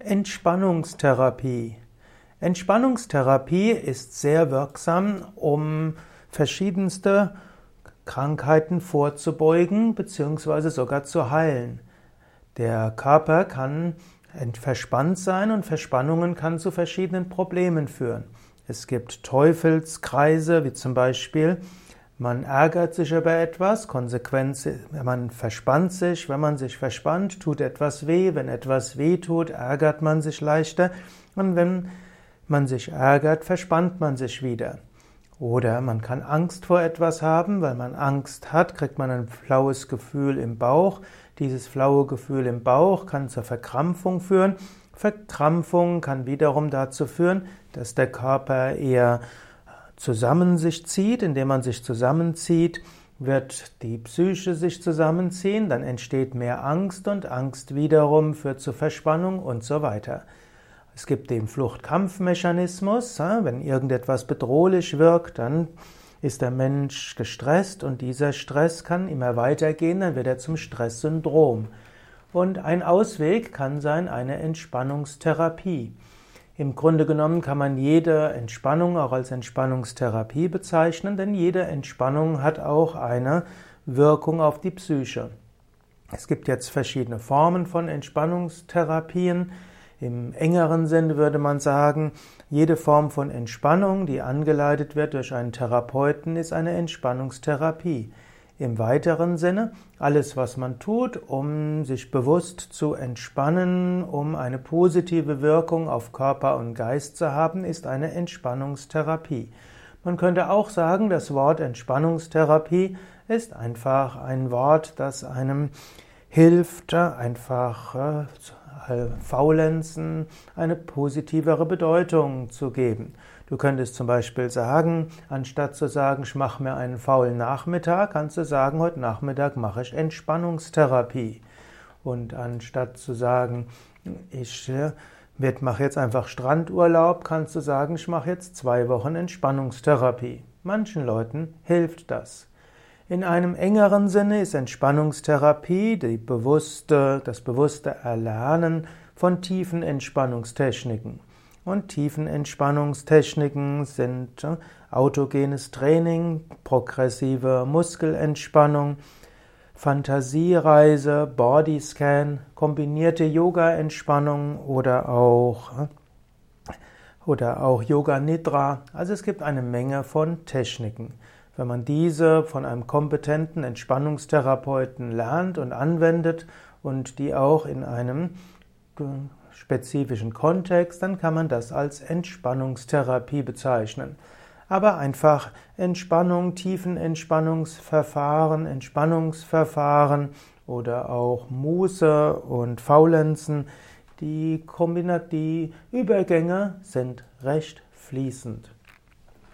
Entspannungstherapie. Entspannungstherapie ist sehr wirksam, um verschiedenste Krankheiten vorzubeugen bzw. sogar zu heilen. Der Körper kann verspannt sein und Verspannungen kann zu verschiedenen Problemen führen. Es gibt Teufelskreise, wie zum Beispiel man ärgert sich über etwas, Konsequenz, man verspannt sich, wenn man sich verspannt, tut etwas weh, wenn etwas weh tut, ärgert man sich leichter und wenn man sich ärgert, verspannt man sich wieder. Oder man kann Angst vor etwas haben, weil man Angst hat, kriegt man ein flaues Gefühl im Bauch. Dieses flaue Gefühl im Bauch kann zur Verkrampfung führen. Verkrampfung kann wiederum dazu führen, dass der Körper eher zusammen sich zieht, indem man sich zusammenzieht, wird die Psyche sich zusammenziehen, dann entsteht mehr Angst und Angst wiederum führt zu Verspannung und so weiter. Es gibt den Fluchtkampfmechanismus, wenn irgendetwas bedrohlich wirkt, dann ist der Mensch gestresst und dieser Stress kann immer weitergehen, dann wird er zum Stresssyndrom. Und ein Ausweg kann sein eine Entspannungstherapie. Im Grunde genommen kann man jede Entspannung auch als Entspannungstherapie bezeichnen, denn jede Entspannung hat auch eine Wirkung auf die Psyche. Es gibt jetzt verschiedene Formen von Entspannungstherapien. Im engeren Sinne würde man sagen, jede Form von Entspannung, die angeleitet wird durch einen Therapeuten, ist eine Entspannungstherapie. Im weiteren Sinne, alles, was man tut, um sich bewusst zu entspannen, um eine positive Wirkung auf Körper und Geist zu haben, ist eine Entspannungstherapie. Man könnte auch sagen, das Wort Entspannungstherapie ist einfach ein Wort, das einem hilft, einfach äh, Faulenzen eine positivere Bedeutung zu geben. Du könntest zum Beispiel sagen, anstatt zu sagen, ich mache mir einen faulen Nachmittag, kannst du sagen, heute Nachmittag mache ich Entspannungstherapie. Und anstatt zu sagen, ich äh, mache jetzt einfach Strandurlaub, kannst du sagen, ich mache jetzt zwei Wochen Entspannungstherapie. Manchen Leuten hilft das. In einem engeren Sinne ist Entspannungstherapie bewusste, das bewusste Erlernen von tiefen Entspannungstechniken. Und Tiefenentspannungstechniken sind äh, autogenes Training, progressive Muskelentspannung, Fantasiereise, Bodyscan, kombinierte Yoga-Entspannung oder auch, äh, oder auch Yoga Nidra. Also es gibt eine Menge von Techniken. Wenn man diese von einem kompetenten Entspannungstherapeuten lernt und anwendet und die auch in einem spezifischen Kontext, dann kann man das als Entspannungstherapie bezeichnen. Aber einfach Entspannung, Tiefenentspannungsverfahren, Entspannungsverfahren oder auch Muße und Faulenzen, die, die Übergänge sind recht fließend.